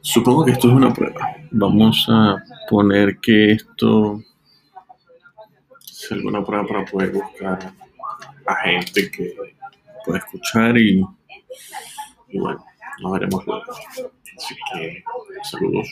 Supongo que esto es una prueba. Vamos a poner que esto es alguna prueba para poder buscar a gente que pueda escuchar y, y bueno, nos veremos luego. Así que saludos.